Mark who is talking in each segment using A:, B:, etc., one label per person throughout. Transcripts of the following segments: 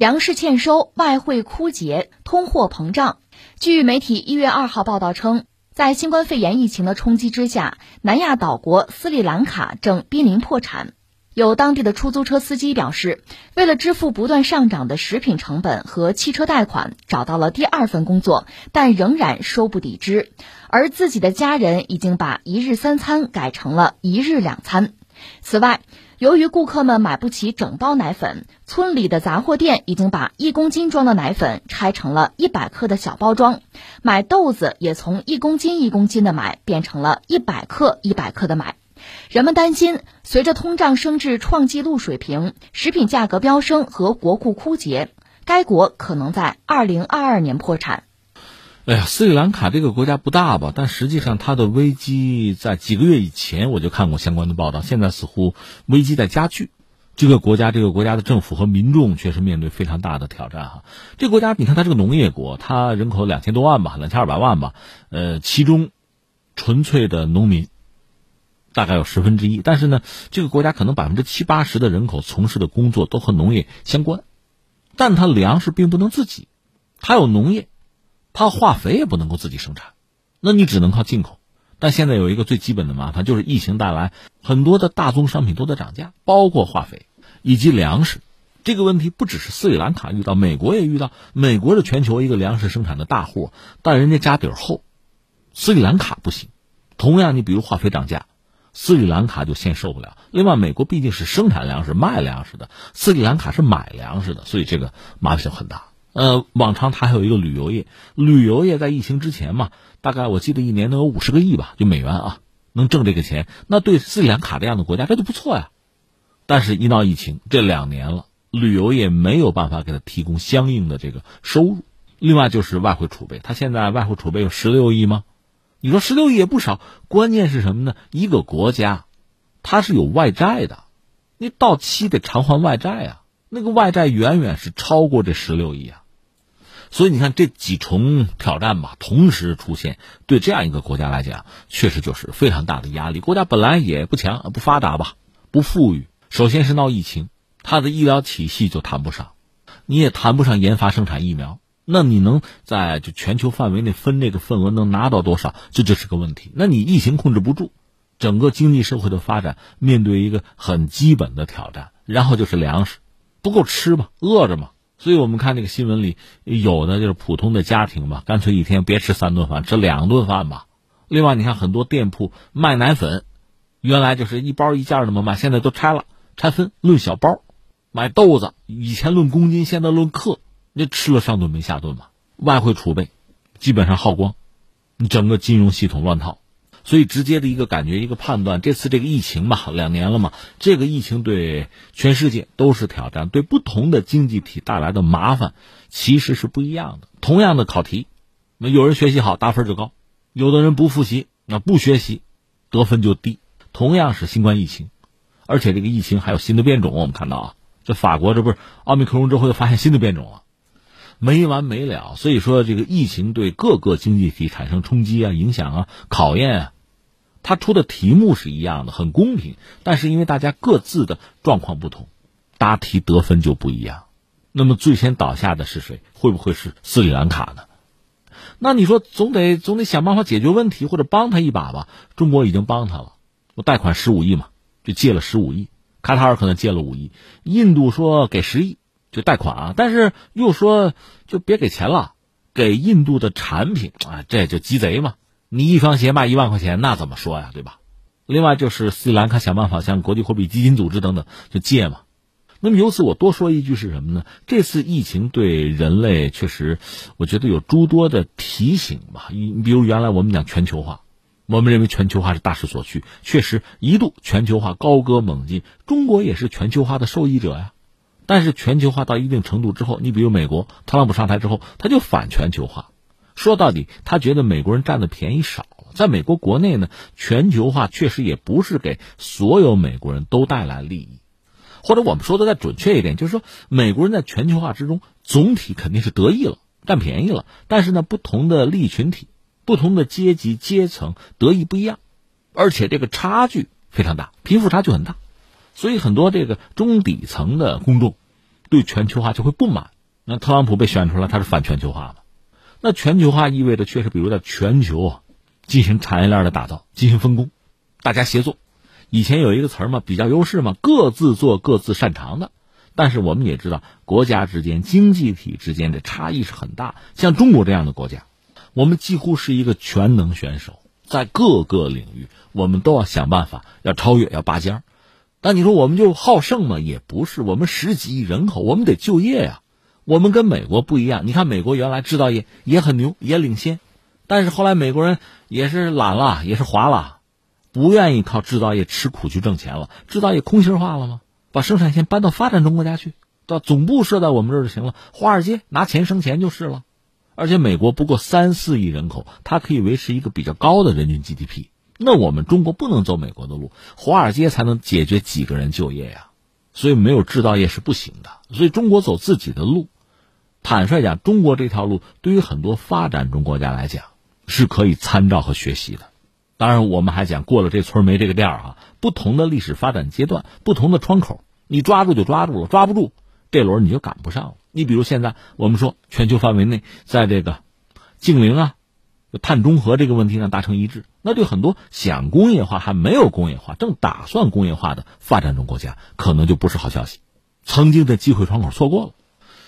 A: 粮食欠收、外汇枯竭、通货膨胀。据媒体一月二号报道称，在新冠肺炎疫情的冲击之下，南亚岛国斯里兰卡正濒临破产。有当地的出租车司机表示，为了支付不断上涨的食品成本和汽车贷款，找到了第二份工作，但仍然收不抵支。而自己的家人已经把一日三餐改成了一日两餐。此外，由于顾客们买不起整包奶粉，村里的杂货店已经把一公斤装的奶粉拆成了一百克的小包装，买豆子也从一公斤一公斤的买变成了一百克一百克的买。人们担心，随着通胀升至创纪录水平，食品价格飙升和国库枯竭，该国可能在二零二二年破产。
B: 哎呀，斯里兰卡这个国家不大吧？但实际上，它的危机在几个月以前我就看过相关的报道。现在似乎危机在加剧。这个国家，这个国家的政府和民众确实面对非常大的挑战哈。这个国家，你看它是个农业国，它人口两千多万吧，两千二百万吧。呃，其中纯粹的农民大概有十分之一。但是呢，这个国家可能百分之七八十的人口从事的工作都和农业相关，但它粮食并不能自己，它有农业。它化肥也不能够自己生产，那你只能靠进口。但现在有一个最基本的麻烦，就是疫情带来很多的大宗商品都在涨价，包括化肥以及粮食。这个问题不只是斯里兰卡遇到，美国也遇到。美国是全球一个粮食生产的大户，但人家家底儿厚，斯里兰卡不行。同样，你比如化肥涨价，斯里兰卡就先受不了。另外，美国毕竟是生产粮食、卖粮食的，斯里兰卡是买粮食的，所以这个麻烦性很大。呃，往常它还有一个旅游业，旅游业在疫情之前嘛，大概我记得一年能有五十个亿吧，就美元啊，能挣这个钱，那对斯里兰卡这样的国家这就不错呀。但是，一闹疫情，这两年了，旅游业没有办法给他提供相应的这个收入。另外就是外汇储备，他现在外汇储备有十六亿吗？你说十六亿也不少，关键是什么呢？一个国家，它是有外债的，你到期得偿还外债啊，那个外债远远是超过这十六亿啊。所以你看这几重挑战吧，同时出现，对这样一个国家来讲，确实就是非常大的压力。国家本来也不强、不发达吧，不富裕。首先是闹疫情，它的医疗体系就谈不上，你也谈不上研发生产疫苗。那你能在就全球范围内分这个份额能拿到多少？这就是个问题。那你疫情控制不住，整个经济社会的发展面对一个很基本的挑战。然后就是粮食不够吃嘛，饿着嘛。所以我们看这个新闻里，有的就是普通的家庭吧，干脆一天别吃三顿饭，吃两顿饭吧。另外，你看很多店铺卖奶粉，原来就是一包一件那么卖，现在都拆了，拆分论小包。买豆子，以前论公斤，现在论克，那吃了上顿没下顿嘛。外汇储备基本上耗光，你整个金融系统乱套。所以，直接的一个感觉，一个判断，这次这个疫情吧，两年了嘛，这个疫情对全世界都是挑战，对不同的经济体带来的麻烦其实是不一样的。同样的考题，那有人学习好，打分就高；有的人不复习，那不学习，得分就低。同样是新冠疫情，而且这个疫情还有新的变种，我们看到啊，这法国这不是奥密克戎之后又发现新的变种了。没完没了，所以说这个疫情对各个经济体产生冲击啊、影响啊、考验啊，他出的题目是一样的，很公平，但是因为大家各自的状况不同，答题得分就不一样。那么最先倒下的是谁？会不会是斯里兰卡呢？那你说总得总得想办法解决问题或者帮他一把吧？中国已经帮他了，我贷款十五亿嘛，就借了十五亿，卡塔尔可能借了五亿，印度说给十亿。就贷款啊，但是又说就别给钱了，给印度的产品啊，这就鸡贼嘛！你一双鞋卖一万块钱，那怎么说呀，对吧？另外就是斯里兰卡想办法向国际货币基金组织等等就借嘛。那么由此我多说一句是什么呢？这次疫情对人类确实，我觉得有诸多的提醒吧。你比如原来我们讲全球化，我们认为全球化是大势所趋，确实一度全球化高歌猛进，中国也是全球化的受益者呀。但是全球化到一定程度之后，你比如美国特朗普上台之后，他就反全球化。说到底，他觉得美国人占的便宜少了。在美国国内呢，全球化确实也不是给所有美国人都带来利益，或者我们说的再准确一点，就是说美国人在全球化之中总体肯定是得益了，占便宜了。但是呢，不同的利益群体、不同的阶级阶层得益不一样，而且这个差距非常大，贫富差距很大。所以很多这个中底层的公众，对全球化就会不满。那特朗普被选出来，他是反全球化嘛？那全球化意味着确实，比如在全球进行产业链的打造，进行分工，大家协作。以前有一个词儿嘛，比较优势嘛，各自做各自擅长的。但是我们也知道，国家之间、经济体之间的差异是很大。像中国这样的国家，我们几乎是一个全能选手，在各个领域我们都要想办法要超越、要拔尖儿。那你说我们就好胜吗？也不是，我们十几亿人口，我们得就业呀。我们跟美国不一样，你看美国原来制造业也很牛，也领先，但是后来美国人也是懒了，也是滑了，不愿意靠制造业吃苦去挣钱了，制造业空心化了吗？把生产线搬到发展中国家去，对吧？总部设在我们这儿就行了，华尔街拿钱生钱就是了。而且美国不过三四亿人口，它可以维持一个比较高的人均 GDP。那我们中国不能走美国的路，华尔街才能解决几个人就业呀？所以没有制造业是不行的。所以中国走自己的路，坦率讲，中国这条路对于很多发展中国家来讲是可以参照和学习的。当然，我们还讲过了这村没这个店啊。不同的历史发展阶段，不同的窗口，你抓住就抓住了，抓不住，这轮你就赶不上了。你比如现在我们说全球范围内，在这个净零啊、碳中和这个问题上达成一致，那对很多想工业化还没有工业化、正打算工业化的发展中国家，可能就不是好消息。曾经的机会窗口错过了。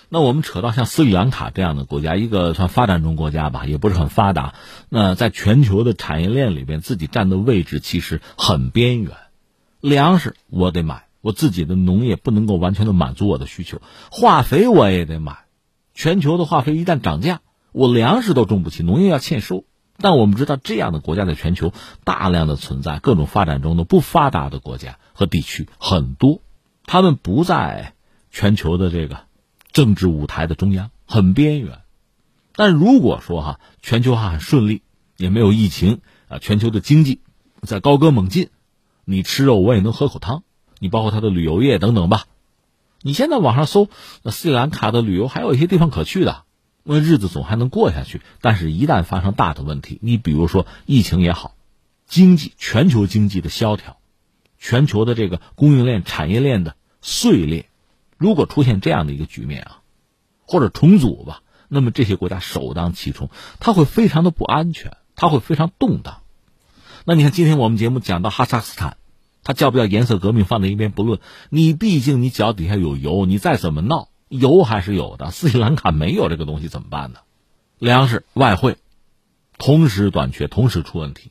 B: 那我们扯到像斯里兰卡这样的国家，一个算发展中国家吧，也不是很发达。那在全球的产业链里边，自己占的位置其实很边缘。粮食我得买，我自己的农业不能够完全的满足我的需求。化肥我也得买，全球的化肥一旦涨价，我粮食都种不起，农业要欠收。但我们知道，这样的国家在全球大量的存在，各种发展中的不发达的国家和地区很多，他们不在全球的这个。政治舞台的中央很边缘，但如果说哈全球化很顺利，也没有疫情啊，全球的经济在高歌猛进，你吃肉我也能喝口汤，你包括它的旅游业等等吧，你现在网上搜那斯里兰卡的旅游还有一些地方可去的，那日子总还能过下去。但是，一旦发生大的问题，你比如说疫情也好，经济全球经济的萧条，全球的这个供应链产业链的碎裂。如果出现这样的一个局面啊，或者重组吧，那么这些国家首当其冲，它会非常的不安全，它会非常动荡。那你看，今天我们节目讲到哈萨克斯坦，它叫不叫颜色革命放在一边不论，你毕竟你脚底下有油，你再怎么闹，油还是有的。斯里兰卡没有这个东西怎么办呢？粮食、外汇同时短缺，同时出问题。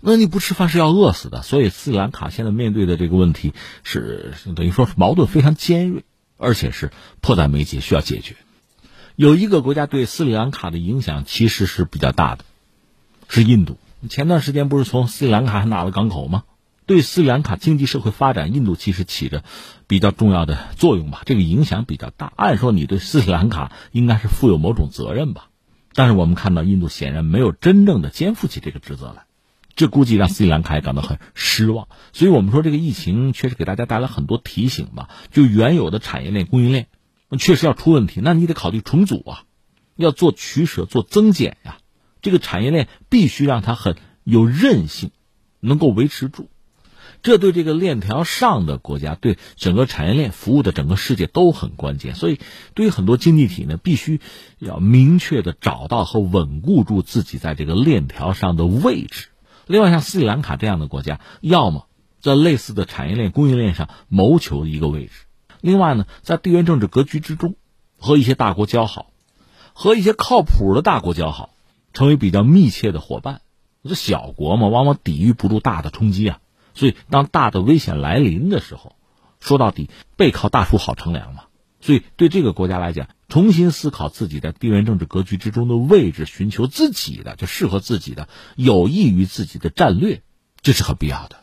B: 那你不吃饭是要饿死的，所以斯里兰卡现在面对的这个问题是等于说是矛盾非常尖锐，而且是迫在眉睫，需要解决。有一个国家对斯里兰卡的影响其实是比较大的，是印度。前段时间不是从斯里兰卡还拿了港口吗？对斯里兰卡经济社会发展，印度其实起着比较重要的作用吧，这个影响比较大。按说你对斯里兰卡应该是负有某种责任吧，但是我们看到印度显然没有真正的肩负起这个职责来。这估计让斯里兰卡也感到很失望，所以我们说这个疫情确实给大家带来很多提醒吧。就原有的产业链、供应链，确实要出问题，那你得考虑重组啊，要做取舍、做增减呀。这个产业链必须让它很有韧性，能够维持住。这对这个链条上的国家，对整个产业链服务的整个世界都很关键。所以，对于很多经济体呢，必须要明确的找到和稳固住自己在这个链条上的位置。另外，像斯里兰卡这样的国家，要么在类似的产业链、供应链上谋求一个位置；另外呢，在地缘政治格局之中，和一些大国交好，和一些靠谱的大国交好，成为比较密切的伙伴。这小国嘛，往往抵御不住大的冲击啊。所以，当大的危险来临的时候，说到底，背靠大树好乘凉嘛。所以，对这个国家来讲，重新思考自己在地缘政治格局之中的位置，寻求自己的就适合自己的、有益于自己的战略，这是很必要的。